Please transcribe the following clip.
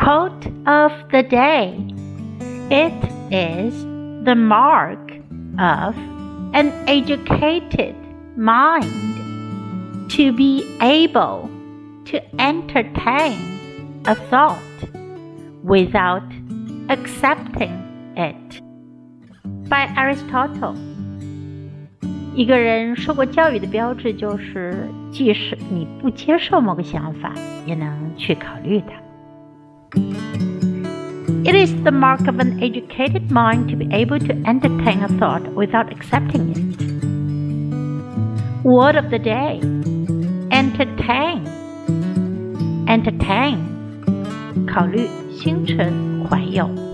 Thought of the day. It is the mark of an educated mind to be able to entertain a thought without accepting it. By Aristotle. 一个人受过教育的标志就是，即使你不接受某个想法，也能去考虑它。 It is the mark of an educated mind to be able to entertain a thought without accepting it. Word of the day entertain. Entertain. 考虑、星辰、怀有。